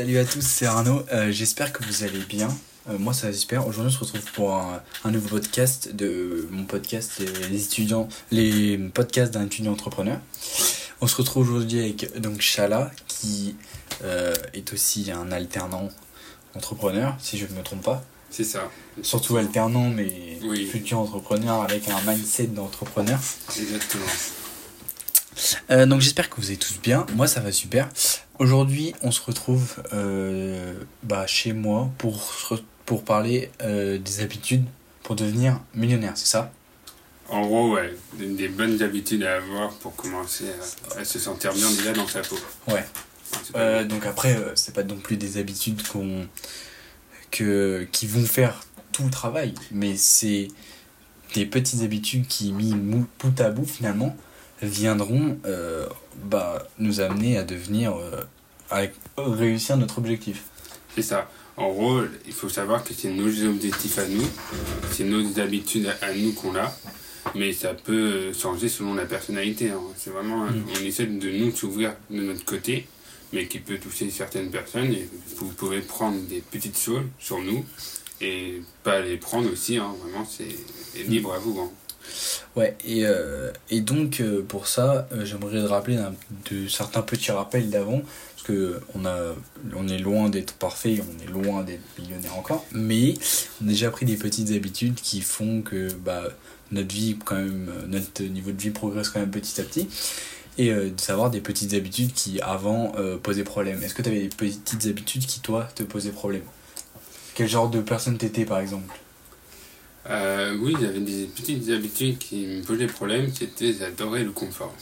Salut à tous, c'est Arnaud. Euh, j'espère que vous allez bien. Euh, moi, ça va super. Aujourd'hui, on se retrouve pour un, un nouveau podcast de mon podcast, les étudiants, les podcasts d'un étudiant entrepreneur. On se retrouve aujourd'hui avec donc Shala, qui euh, est aussi un alternant entrepreneur, si je ne me trompe pas. C'est ça. Surtout alternant, mais Oui. futur entrepreneur avec un mindset d'entrepreneur. Exactement. Euh, donc j'espère que vous allez tous bien. Moi ça va super. Aujourd'hui on se retrouve euh, bah, chez moi pour, pour parler euh, des habitudes pour devenir millionnaire, c'est ça? En gros, ouais, des, des bonnes habitudes à avoir pour commencer à, à se sentir bien déjà dans sa peau. Ouais. Euh, donc après c'est pas non plus des habitudes qu'on que, qui vont faire tout le travail, mais c'est des petites habitudes qui mis bout à bout finalement viendront euh, bah, nous amener à devenir euh, à réussir notre objectif. C'est ça. En gros, il faut savoir que c'est nos objectifs à nous, c'est nos habitudes à, nous qu'on a, mais ça peut changer selon la personnalité. hein. C'est vraiment, Mm. on essaie de nous s'ouvrir de notre côté, mais qui peut toucher certaines personnes. Et vous pouvez prendre des petites choses sur nous et pas les prendre aussi. hein. Vraiment, c'est libre à vous. hein. Ouais, et, euh, et donc euh, pour ça, euh, j'aimerais rappeler de certains petits rappels d'avant, parce que on, a, on est loin d'être parfait, on est loin d'être millionnaire encore, mais on a déjà pris des petites habitudes qui font que bah, notre vie, quand même, euh, notre niveau de vie progresse quand même petit à petit, et de savoir des petites habitudes qui avant posaient problème. Est-ce que tu avais des petites habitudes qui, toi, te posaient problème? Quel genre de personne t'étais par exemple? Euh, oui, j'avais des petites habitudes qui me posaient problème, c'était j'adorais le confort.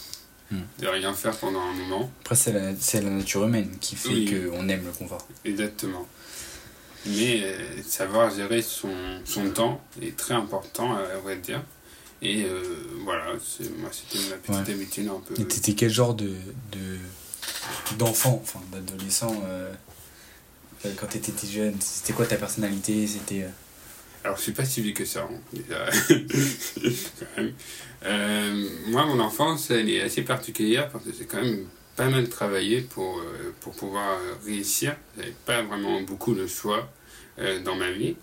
Hmm. De rien faire pendant un moment. Après, c'est la, c'est la nature humaine qui fait Oui. qu'on aime le confort. Exactement. Mais euh, savoir gérer son, son temps est très important, à vrai dire. Et euh, voilà, c'est- moi c'était ma petite Ouais. habitude un peu. Et t'étais quel genre de de- d'enfant, enfin d'adolescent euh, euh, quand t'étais jeune? C'était quoi ta personnalité? C'était euh, Alors je suis pas si vieux que ça, hein, déjà. Quand même. Euh, moi, mon enfance, elle est assez particulière parce que j'ai quand même pas mal travaillé pour, euh, pour pouvoir euh, réussir. J'avais pas vraiment beaucoup de choix euh, dans ma vie.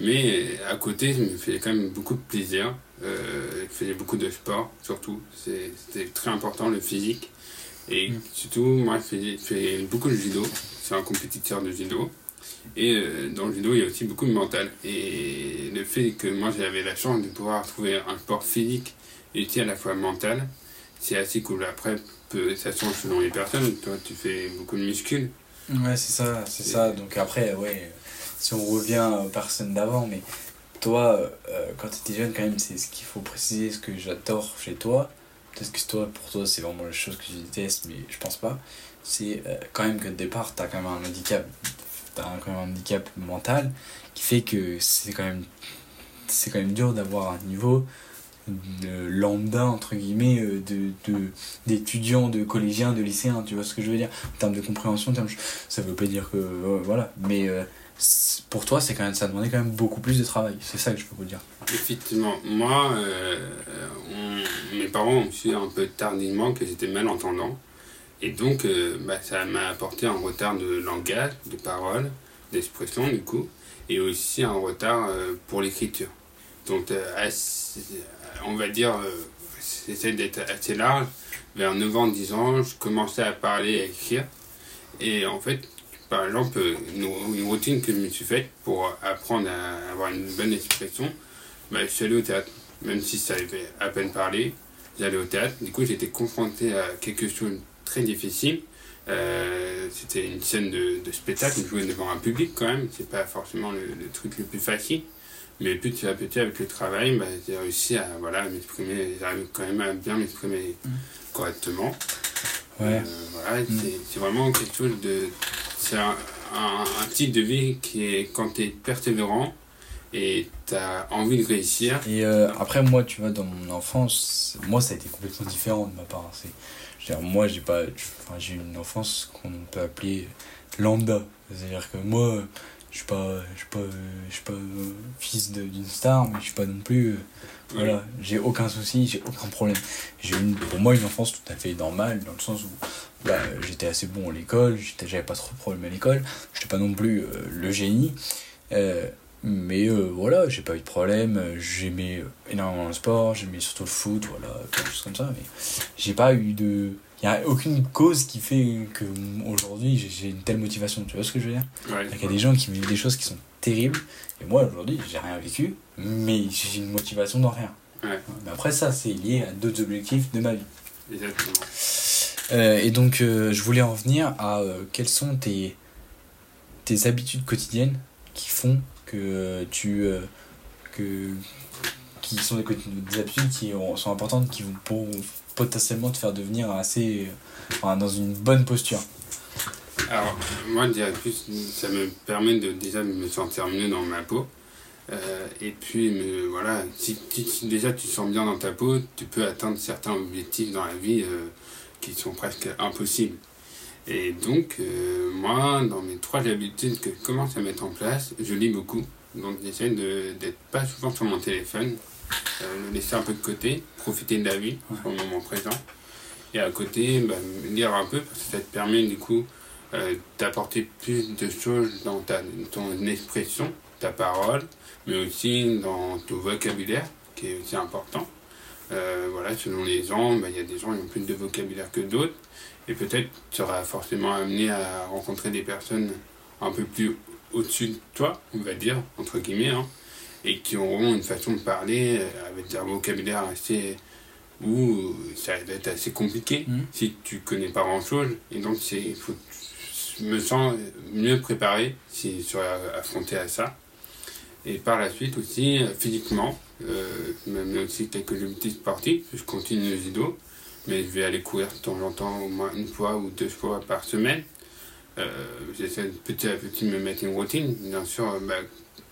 Mais euh, à côté, je me faisais quand même beaucoup de plaisir. Euh, je faisais beaucoup de sport, surtout. C'était très important, le physique. Et Mm. surtout, moi, je fais, je fais beaucoup de judo. Je suis un compétiteur de judo. Et euh, dans le judo, il y a aussi beaucoup de mental. Et le fait que moi, j'avais la chance de pouvoir trouver un sport physique et aussi à la fois mental, c'est assez cool. Après, peu- ça change selon les personnes. Toi, tu fais beaucoup de muscles. Ouais, c'est ça, c'est ça. Donc après, ouais, si on revient aux personnes d'avant, mais toi, euh, quand t'étais jeune, quand même, c'est ce qu'il faut préciser, ce que j'adore chez toi. Peut-être que toi, pour toi, c'est vraiment la chose que je déteste, mais je pense pas. C'est euh, quand même que de départ, t'as quand même un handicap, t'as quand même un handicap mental qui fait que c'est quand même, c'est quand même dur d'avoir un niveau de lambda entre guillemets euh, de d'étudiants de collégiens de lycéens tu vois ce que je veux dire? En termes de compréhension en termes ça veut pas dire que euh, voilà. Mais euh, pour toi c'est quand même ça demandait quand même beaucoup plus de travail. C'est ça que je peux vous dire. Effectivement, moi, euh, mes parents ont su un peu tardivement que j'étais malentendant. Et donc, euh, bah, ça m'a apporté un retard de langage, de parole, d'expression, du coup, et aussi un retard euh, pour l'écriture. Donc, euh, on va dire, j'essaie d'être assez large. Vers 9 ans, 10 ans, je commençais à parler et à écrire. Et en fait, par exemple, une, routine que je me suis faite pour apprendre à avoir une bonne expression, bah, je suis allé au théâtre. Même si ça avait à peine parlé, j'allais au théâtre. Du coup, j'étais confronté à quelque chose très difficile. Euh, C'était une scène de, de spectacle, jouer devant un public quand même. C'est pas forcément le, le truc le plus facile. Mais petit à petit, avec le travail, bah, j'ai réussi à voilà, m'exprimer. J'arrive quand même à bien m'exprimer Mm. correctement. ouais Euh, voilà, c'est- vraiment quelque chose de. C'est un, un, un type de vie qui est quand tu es persévérant et tu as envie de réussir. et euh, après moi tu vois dans mon enfance moi ça a été complètement différent de ma part c'est dire, moi j'ai pas enfin j'ai une enfance qu'on peut appeler lambda c'est à dire que moi je suis pas, je suis pas, je suis pas fils d'une star, mais je suis pas non plus. voilà, j'ai aucun souci, j'ai aucun problème. J'ai une, pour moi une enfance tout à fait normale, dans le sens où bah, j'étais assez bon à l'école, j'avais pas trop de problèmes à l'école, j'étais pas non plus le génie. Mais euh, voilà, j'ai pas eu de problème. J'aimais énormément le sport, j'aimais surtout le foot, voilà, quelque chose comme ça. Mais j'ai pas eu de. Il n'y a aucune cause qui fait que aujourd'hui j'ai une telle motivation. Tu vois ce que je veux dire? Il y a des gens qui vivent des choses qui sont terribles. Et moi aujourd'hui, j'ai rien vécu, mais j'ai une motivation dans rien. Mais après, ça, c'est lié à d'autres objectifs de ma vie. Exactement. Euh, et donc, euh, je voulais en venir à quelles sont tes, tes habitudes quotidiennes qui font que tu euh, que qui sont des, des habitudes qui sont importantes qui vont pour, potentiellement te faire devenir assez dans une bonne posture. Alors moi je dirais plus ça me permet de déjà me sentir mieux dans ma peau. Euh, et puis voilà si, déjà tu sens bien dans ta peau tu peux atteindre certains objectifs dans la vie euh, qui sont presque impossibles et donc, euh, moi, dans mes trois habitudes que je commence à mettre en place, je lis beaucoup. Donc, j'essaie d'être pas souvent sur mon téléphone, euh, le laisser un peu de côté, profiter de la vie, au moment présent. Et à côté, bah, lire un peu, parce que ça te permet du coup euh, d'apporter plus de choses dans ta, ton expression, ta parole, mais aussi dans ton vocabulaire, qui est aussi important. voilà, selon les gens, bah, il y a des gens qui ont plus de vocabulaire que d'autres. Et peut-être tu seras forcément amené à rencontrer des personnes un peu plus au-dessus de toi, on va dire, entre guillemets, hein, et qui auront une façon de parler euh, avec un vocabulaire assez. où ça va être assez compliqué mmh. si tu connais pas grand-chose. Et donc, il faut. Je me sens mieux préparé si sur affronter à ça. Et par la suite aussi, physiquement, euh, même aussi quelques limites sportives, je continue le judo mais je vais aller courir de temps en temps, au moins une fois ou deux fois par semaine. Euh, J'essaie petit à petit de me mettre une routine. Bien sûr, euh, bah,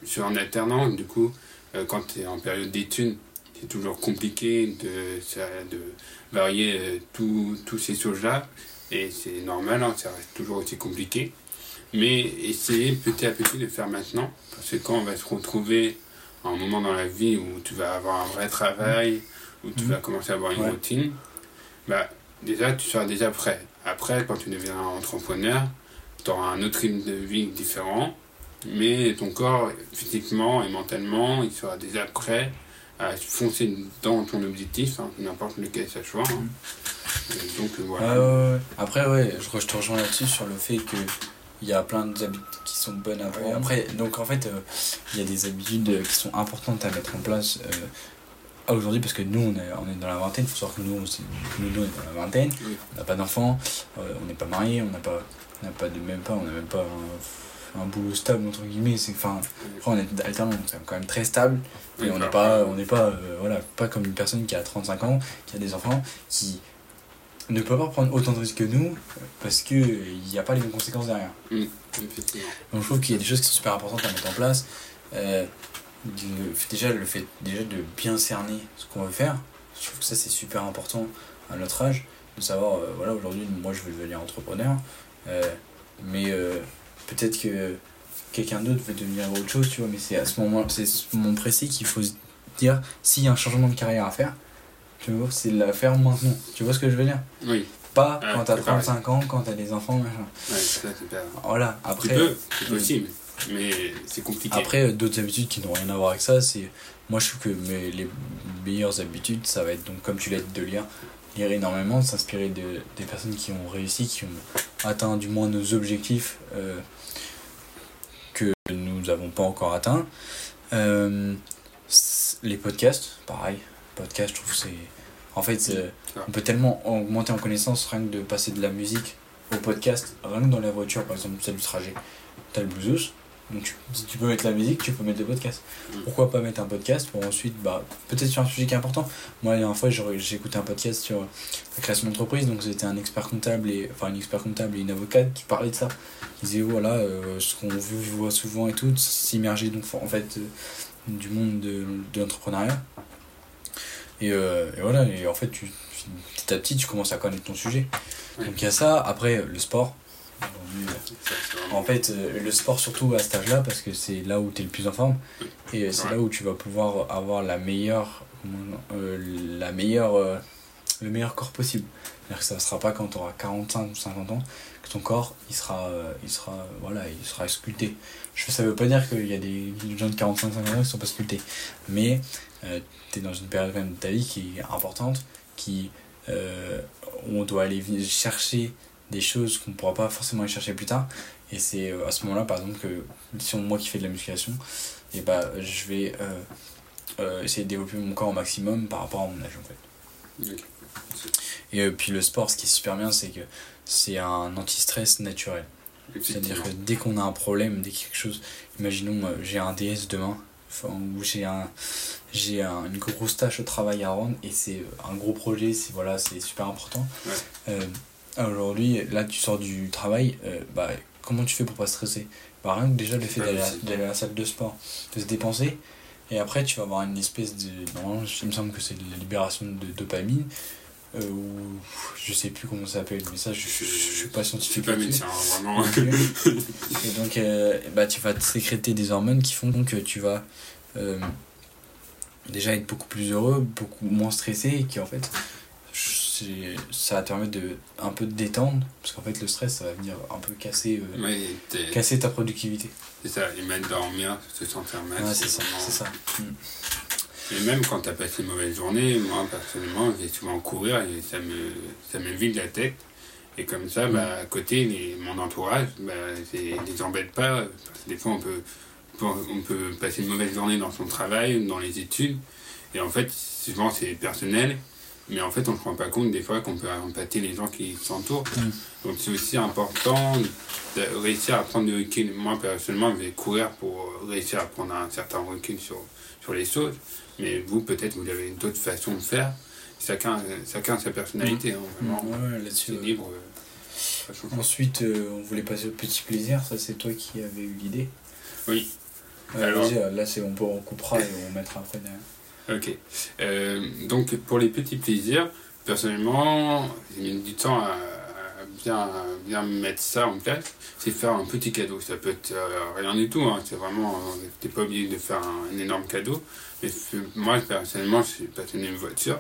je suis en alternant, du coup, euh, quand tu es en période d'études, c'est toujours compliqué de, de varier euh, tous ces choses-là. Et c'est normal, hein, ça reste toujours aussi compliqué. Mais essayer petit à petit de faire maintenant. Parce que quand on va se retrouver à un moment dans la vie où tu vas avoir un vrai travail, où tu mmh. vas commencer à avoir une routine, bah, déjà, tu seras déjà prêt. Après, quand tu deviens entrepreneur, tu auras un autre rythme de vie différent, mais ton corps, physiquement et mentalement, il sera déjà prêt à foncer dans ton objectif, hein, n'importe lequel ça soit. Hein. donc voilà. Après, ouais, je, te rejoins là-dessus sur le fait que il y a plein d'habitudes qui sont bonnes à avoir. Après, donc en fait, euh, il y a des habitudes qui sont importantes à mettre en place euh, aujourd'hui parce que nous on est, on est dans la vingtaine, il faut savoir que nous, nous, nous on est dans la vingtaine, on n'a pas d'enfants, euh, on n'est pas mariés, on n'a pas, on pas de même pas, on n'a même pas un, boulot stable entre guillemets, c'est enfin on est alternant, c'est quand même très stable. Et on n'est pas on n'est pas euh, voilà, pas comme une personne qui a 35 ans, qui a des enfants qui ne peut pas prendre autant de risques que nous parce que il n'y a pas les mêmes conséquences derrière. Donc je trouve qu'il y a des choses qui sont super importantes à mettre en place. Euh, déjà le fait déjà de bien cerner ce qu'on veut faire je trouve que ça c'est super important à notre âge de savoir euh, voilà aujourd'hui moi je veux devenir entrepreneur euh, mais euh, peut-être que quelqu'un d'autre veut devenir autre chose tu vois mais c'est à ce moment c'est ce moment précis qu'il faut se dire s'il y a un changement de carrière à faire tu vois c'est la faire maintenant. Tu vois ce que je veux dire? Oui. Pas quand t'as 35 ans quand t'as des enfants machin. Ouais, c'est voilà après c'est possible mais c'est compliqué. Après, euh, d'autres habitudes qui n'ont rien à voir avec ça, c'est. Moi, je trouve que mes, les meilleures habitudes, ça va être, donc, comme tu l'as dit, de lire. Lire énormément, s'inspirer de, des personnes qui ont réussi, qui ont atteint du moins nos objectifs euh, que nous n'avons pas encore atteints. Euh, les podcasts, pareil. Podcast, je trouve c'est. En fait, on peut tellement augmenter en connaissance rien que de passer de la musique au podcast, rien que dans la voiture, par exemple, celle du trajet. T'as le Bluetooth, donc si tu peux mettre la musique, tu peux mettre le podcast. Mm. Pourquoi pas mettre un podcast pour ensuite, bah, peut-être sur un sujet qui est important. Moi, la dernière fois, j'ai écouté un podcast sur la création d'entreprise, donc c'était un expert comptable, et, enfin une expert comptable et une avocate qui parlait de ça. Ils disaient, voilà, euh, ce qu'on voit souvent et tout, s'immerger donc en fait euh, du monde de, de l'entrepreneuriat. Et, euh, et, voilà, et en fait, tu, petit à petit, tu commences à connaître ton sujet. Donc il y a ça, après le sport, En fait, euh, le sport, surtout à cet âge-là, parce que c'est là où tu es le plus en forme, et euh, c'est là où tu vas pouvoir avoir la meilleure, euh, la meilleure, le meilleur corps possible. C'est-à-dire que ça ne sera pas quand tu auras 45 ou 50 ans que ton corps il sera, il sera, voilà, il sera sculpté. Je, ça veut pas dire qu'il y a des gens de 45-50 ans qui ne sont pas sculptés, mais tu es dans une période de ta vie qui est importante, qui, où on doit aller chercher des choses qu'on ne pourra pas forcément aller chercher plus tard. Et c'est euh, à ce moment-là, par exemple, que si on, moi qui fais de la musculation, et bah, je vais euh, euh, essayer de développer mon corps au maximum par rapport à mon âge en fait. Et puis le sport, ce qui est super bien, c'est que c'est un anti-stress naturel. C'est-à-dire que dès qu'on a un problème, dès quelque chose, imaginons j'ai un DS demain, ou j'ai un j'ai un, une grosse tâche au travail à rendre et c'est un gros projet, c'est voilà, c'est super important. Aujourd'hui, là, tu sors du travail, euh, bah, comment tu fais pour pas stresser? Bah, Rien que déjà le fait d'aller à la salle de sport, de se dépenser, et après, tu vas avoir une espèce de. Non, il me semble que c'est la libération de dopamine. Euh, ou je sais plus comment ça s'appelle, mais ça, je, je, suis pas scientifique. pas médecin, vraiment. et donc, euh, bah, tu vas sécréter des hormones qui font que tu vas déjà être beaucoup plus heureux, beaucoup moins stressé, et qui en fait ça va te permettre de un peu de détendre parce qu'en fait le stress ça va venir un peu casser euh, casser ta productivité. C'est ça et même dormir se sentir mal ouais, c'est ça mm. et même quand tu as passé une mauvaise journée moi personnellement j'ai souvent courir et ça me ça me vide la tête. Et comme ça bah, mm. à côté les, mon entourage bah, les embête pas. Parce que des fois on peut on peut passer une mauvaise journée dans son travail dans les études. Et en fait souvent c'est personnel mais en fait, on ne se rend pas compte des fois qu'on peut empâter les gens qui s'entourent. Mm. Donc c'est aussi important de réussir à prendre du recul. Moi, personnellement, je vais courir pour réussir à prendre un certain recul sur, sur les choses. Mais vous, peut-être, vous avez d'autres façons de faire. Chacun, chacun a sa personnalité. Hein, mm. là-dessus. libre. Euh, Ensuite, euh, on voulait passer au petit plaisir. Ça, c'est toi qui avais eu l'idée. Oui. Alors, là, c'est on, on coupera et on mettra après derrière. Ok. Euh, donc pour les petits plaisirs, personnellement, j'ai mis du temps à, bien, bien mettre ça en place. C'est faire un petit cadeau. Ça peut être euh, rien du tout. Hein. C'est vraiment, t'es pas obligé de faire un, énorme cadeau. Mais moi personnellement, je suis passionné de voiture.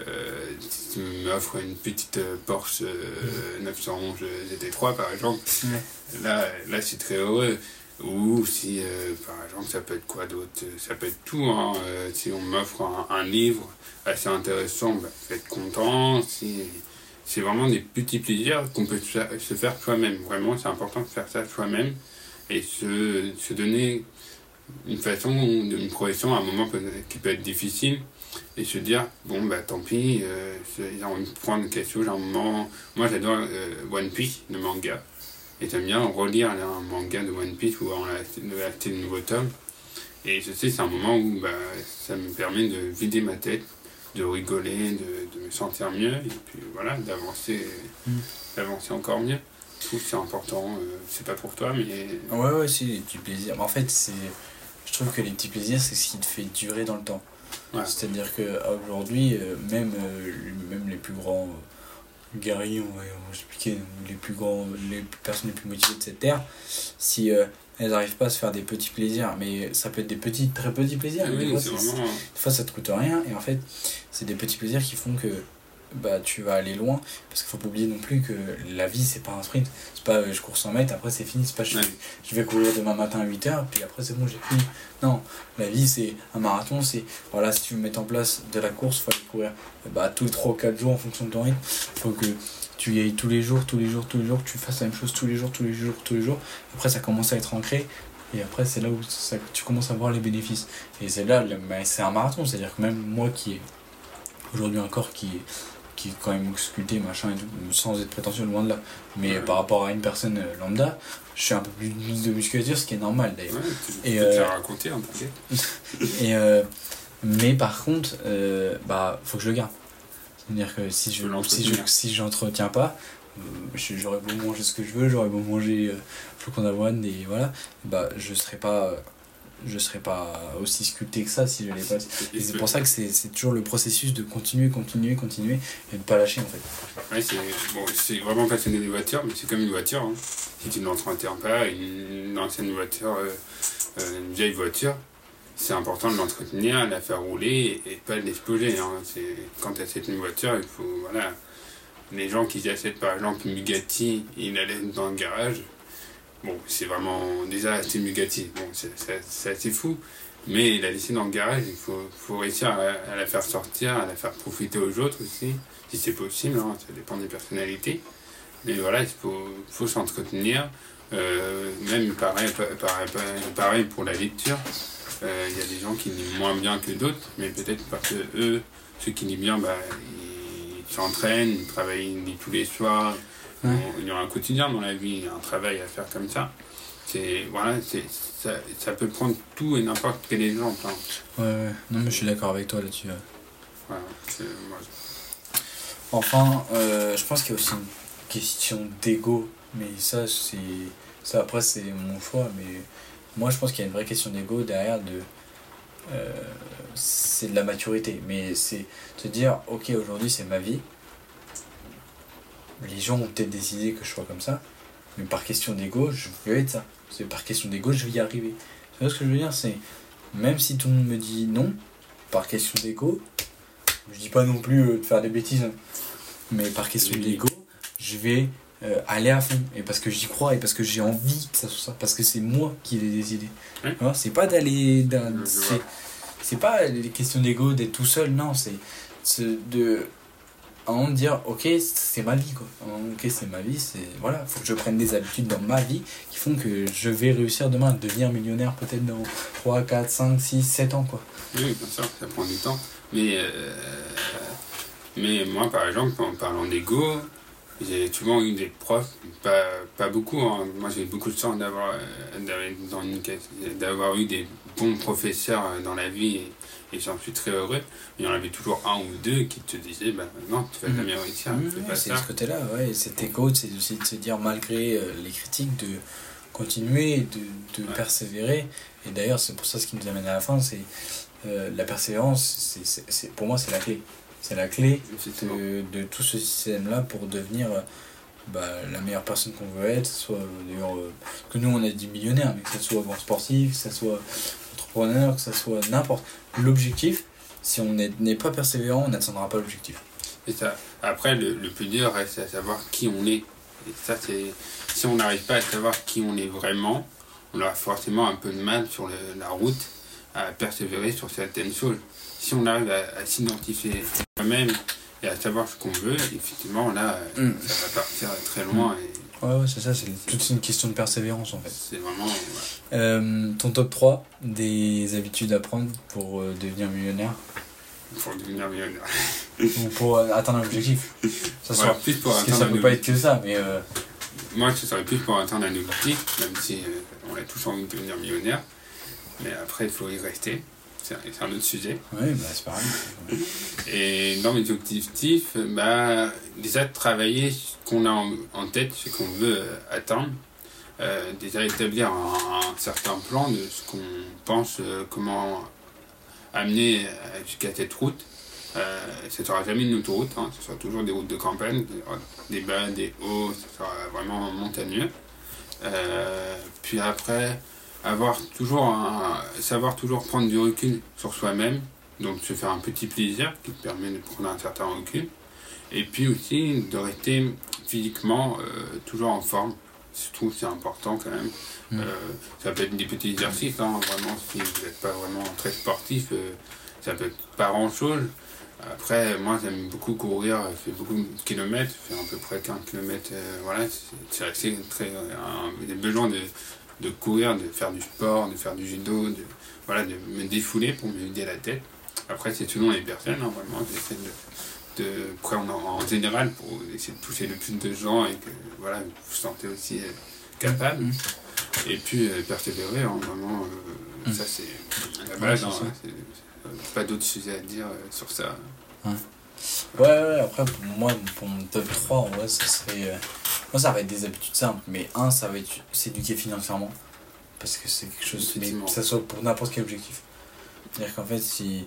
Euh, tu m'offres une petite euh, Porsche 911 GT3 par exemple, là, là je suis très heureux. Ou si, euh, par exemple, ça peut être quoi d'autre? Ça peut être tout. Hein. Euh, si on m'offre un, livre assez intéressant, bah, être content. C'est vraiment des petits plaisirs qu'on peut se faire soi-même. Vraiment, c'est important de faire ça soi-même et se, se donner une façon, une progression à un moment qui peut être difficile et se dire bon bah tant pis euh, j'ai envie de prendre quelque chose à un moment moi j'adore One Piece le manga et j'aime bien relire un manga de One Piece ou on a acheté de nouveaux tomes. Et je sais, c'est un moment où bah, ça me permet de vider ma tête, de rigoler, de, de me sentir mieux, et puis voilà, d'avancer mm. d'avancer encore mieux. Je trouve que c'est important, euh, c'est pas pour toi, mais. Ouais, ouais, c'est des petits plaisirs. En fait, c'est je trouve que les petits plaisirs, c'est ce qui te fait durer dans le temps. C'est-à-dire qu'aujourd'hui, euh, même, euh, même les plus grands guerriers, on va, expliquer, les plus grands, les personnes les plus motivées de cette terre, si euh, elles n'arrivent pas à se faire des petits plaisirs, mais ça peut être des petits, très petits plaisirs, des, fois, des fois ça te coûte rien, et en fait, c'est des petits plaisirs qui font que bah tu vas aller loin parce qu'il faut pas oublier non plus que la vie c'est pas un sprint. C'est pas euh, je cours 100 mètres après c'est fini. C'est pas je, je, vais courir demain matin à 8h puis après c'est bon j'ai fini. Non la vie c'est un marathon c'est voilà si tu veux mettre en place de la course faut aller courir bah tous les 3 ou 4 jours en fonction de ton rythme. Faut que tu y ailles tous les jours tous les jours tous les jours que tu fasses la même chose tous les jours tous les jours tous les jours. Après ça commence à être ancré et après c'est là où ça, tu commences à voir les bénéfices. Et c'est là c'est un marathon c'est à dire que même moi qui ai aujourd'hui un corps qui est qui est quand même sculpté, machin et tout, sans être prétentieux loin de là. Mais par rapport à une personne euh, lambda, je suis un peu plus de musculature, ce qui est normal d'ailleurs. et euh, raconter un et euh, mais par contre, euh, bah faut que je le garde. C'est-à-dire que si je si je si j'entretiens pas, j'aurais beau manger ce que je veux, j'aurais beau manger flocons d'avoine et voilà, bah je serai pas je serais pas aussi sculpté que ça si je l'ai pas. Et c'est pour ça que c'est c'est toujours le processus de continuer, continuer, continuer et de pas lâcher en fait. Ouais, c'est bon, c'est vraiment passionné des voitures, mais c'est comme une voiture. Hein. Si tu ne l'entretiens pas, une, ancienne voiture, euh, euh, une vieille voiture, c'est important de l'entretenir, la faire rouler et pas de l'exploser. Hein. C'est- Quand tu achètes une voiture, il faut. Voilà. Les gens qui achètent par exemple une Bugatti, ils la laissent dans le garage. Bon, c'est vraiment. Déjà, une Bugatti, bon, c'est assez fou. Mais la laisser dans le garage, il faut, faut réussir à, la faire sortir, à la faire profiter aux autres aussi, si c'est possible, hein, ça dépend des personnalités. Mais voilà, il faut, faut s'entretenir. Euh, même pareil, pa- pareil, pour la lecture. Euh, Il y a des gens qui lisent moins bien que d'autres, mais peut-être parce que eux, ceux qui lisent bien, bah, ils s'entraînent, ils travaillent tous les soirs. Ouais. Il y a un quotidien dans la vie, un travail à faire comme ça. C'est, voilà, c'est, ça, ça peut prendre tout et n'importe quel exemple. hein. Ouais, ouais. Non, mais je suis d'accord avec toi là-dessus. ouais. C'est- moi, Enfin, euh, je pense qu'il y a aussi une question d'ego, mais ça, c'est. Ça, après, c'est mon choix, mais moi, je pense qu'il y a une vraie question d'ego derrière de. euh, c'est de la maturité, mais c'est te dire, ok, aujourd'hui, c'est ma vie. Les gens ont peut-être décidé que je sois comme ça, mais par question d'ego, je veux être ça. C'est par question d'ego, je vais y arriver. Tu vois ce que je veux dire? C'est même si tout le monde me dit non, par question d'ego, je dis pas non plus euh, de faire des bêtises, hein, mais par question d'ego, je vais euh, aller à fond. Et parce que j'y crois et parce que j'ai envie que ça soit ça. Parce que c'est moi qui. Ouais. Tu vois, C'est pas d'aller. d'un- C'est pas les questions d'ego d'être tout seul, non. C'est de. Un moment de dire, ok, c'est ma vie quoi. Ok, c'est ma vie, c'est. Voilà, faut que je prenne des habitudes dans ma vie qui font que je vais réussir demain à devenir millionnaire peut-être dans 3, 4, 5, 6, 7 ans quoi. Oui, bien sûr, ça prend du temps. Mais, euh, mais moi, par exemple, en parlant d'ego, j'ai souvent eu des profs, pas, pas beaucoup. hein. Moi, j'ai eu beaucoup de chance d'avoir euh, d'avoir- eu des bons professeurs euh, dans la vie et j'en suis très heureux. Mais il y en avait toujours un ou deux qui te disaient bah, non, tu vas jamais réussir, c'est ce côté-là, ouais. Et Cet écho, c'est aussi de se dire, malgré euh, les critiques, de continuer, de, de Ouais. persévérer. Et d'ailleurs, c'est pour ça ce qui nous amène à la fin, c'est euh, la persévérance, c'est- pour moi, c'est la clé. C'est la clé de, de tout ce système-là pour devenir euh, bah, la meilleure personne qu'on veut être, soit d'ailleurs euh, que nous on a dit millionnaire, mais que ce soit bon sportif, que ce soit entrepreneur, que ce soit n'importe. L'objectif, si on n'est n'est pas persévérant, on n'atteindra pas l'objectif. Et ça. Après, le, le plus dur reste à savoir qui on est. Et ça, c'est. Si on n'arrive pas à savoir qui on est vraiment, on aura forcément un peu de mal sur le- la route à persévérer sur certaines choses. Si on arrive à, à s'identifier soi-même et à savoir ce qu'on veut, effectivement, là, Mm. ça va partir très loin et Ouais, ouais, c'est ça, c'est toute une question de persévérance en fait. c'est vraiment. Euh, ton top 3 des habitudes à prendre pour euh, devenir millionnaire? Pour devenir millionnaire. ou pour euh, atteindre un objectif. Ça Voilà, plus pour parce que ça peut pas être que ça, mais Moi, ce serait plus pour atteindre un objectif, même si on a tous envie de devenir millionnaire. Mais après, il faut y rester. C'est un autre sujet. ouais, bah, c'est pareil. Et dans mes objectifs, bah, déjà travailler ce qu'on a en, en tête, ce qu'on veut euh, atteindre. Euh, déjà établir un, un certain plan de ce qu'on pense, euh, comment amener jusqu'à cette route. Euh, ce ne sera jamais une autoroute, hein, ce sera toujours des routes de campagne, des bas, des hauts, ce sera vraiment montagneux. Puis après, avoir toujours un, savoir toujours prendre du recul sur soi-même, donc se faire un petit plaisir qui te permet de prendre un certain recul. Et puis aussi de rester physiquement euh, toujours en forme. Je trouve c'est important quand même. Mm. Euh, ça peut être des petits exercices, hein, vraiment, si vous n'êtes pas vraiment très sportif, euh, ça peut être pas grand chose. Après, moi j'aime beaucoup courir, je fais beaucoup de kilomètres, je fais à peu près 15 km, voilà, c'est- c'est assez très. un- J'ai besoin de, de courir, de faire du sport, de faire du judo, de, voilà, de me défouler pour me vider la tête. Après, c'est selon les personnes, vraiment, j'essaie de, de. Après, on en, en général, pour essayer de toucher le plus de gens et que voilà, vous vous sentez aussi euh, capable. Mhm. Et puis euh, persévérer, hein, vraiment, euh, Mhm. ça c'est la base, hein, pas d'autres sujets à dire sur ça. Ouais, ouais, après, pour moi, pour mon top 3, en vrai, ça serait. euh, Moi, ça va être des habitudes simples, mais un, ça va être s'éduquer financièrement. parce que c'est quelque chose, mais que ça soit pour n'importe quel objectif. C'est-à-dire qu'en fait, si,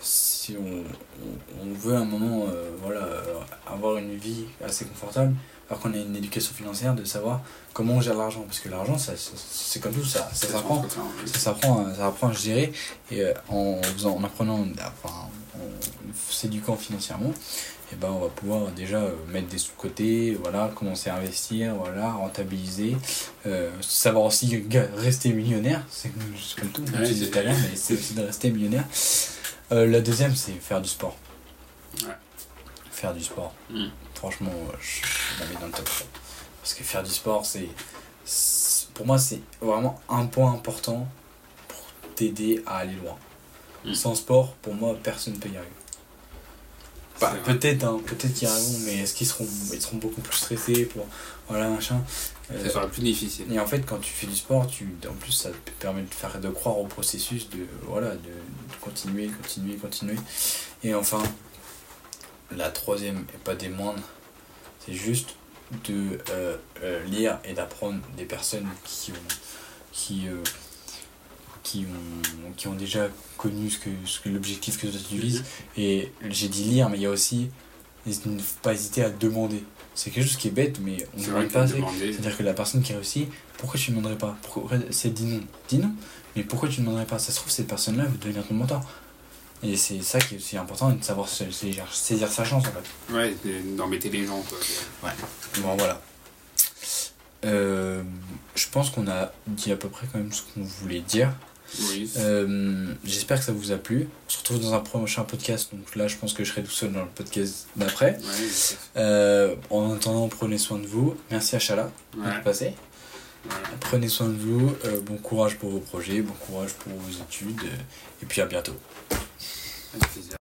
si on, on, on veut à un moment euh, voilà, euh, avoir une vie assez confortable, alors qu'on a une éducation financière, de savoir comment on gère l'argent. Parce que l'argent, ça, ça- c'est comme tout, ça, ça s'apprend. Ça ça apprend à gérer et en, faisant, en apprenant, enfin, en s'éduquant financièrement, et ben on va pouvoir déjà euh, mettre des sous-côtés, voilà, commencer à investir, voilà, rentabiliser, euh, savoir aussi rester millionnaire, c'est comme tout, Ouais, c'est- tout à l'heure, mais c'est aussi de rester millionnaire. Euh, la deuxième, c'est faire du sport. Ouais. Faire du sport. Mm. Franchement, je, je la mets dans le top. Parce que faire du sport, c'est- Pour moi, c'est vraiment un point important pour t'aider à aller loin. Mm. Sans sport, pour moi, personne ne peut y arriver. Bah, peut-être, hein, peut-être qu'ils y arriveront, mais est-ce qu'ils seront, ils seront beaucoup plus stressés pour. Voilà, machin. Euh, Ça sera plus difficile. et en fait, quand tu fais du sport, tu, en plus, ça te permet de faire de croire au processus, de, voilà, de, de continuer, continuer, continuer. Et enfin, la troisième, et pas des moindres, c'est juste de euh, euh, lire et d'apprendre des personnes qui qui, qui ont, qui ont déjà connu ce que, ce que l'objectif que toi tu vises. Et j'ai dit lire, mais il y a aussi ne pas hésiter à demander. C'est quelque chose qui est bête, mais on ne demande pas assez. C'est-à-dire que la personne qui réussit, pourquoi tu ne demanderais pas? Pourquoi c'est dit non Dis non, mais pourquoi tu ne demanderais pas? Ça se trouve, cette personne-là veut devenir ton mentor. Et c'est ça qui est aussi important, de savoir saisir, saisir sa chance en fait. ouais, d'embêter les gens, quoi. Bon, voilà. Euh, je pense qu'on a dit à peu près quand même ce qu'on voulait dire. Oui. Euh, J'espère que ça vous a plu. On se retrouve dans un prochain podcast. Donc là, je pense que je serai tout seul dans le podcast d'après. Ouais, Euh, en attendant, prenez soin de vous. Merci à Chala ouais, passé. voilà. Prenez soin de vous, euh, bon courage pour vos projets, bon courage pour vos études, et puis à bientôt. Avec plaisir.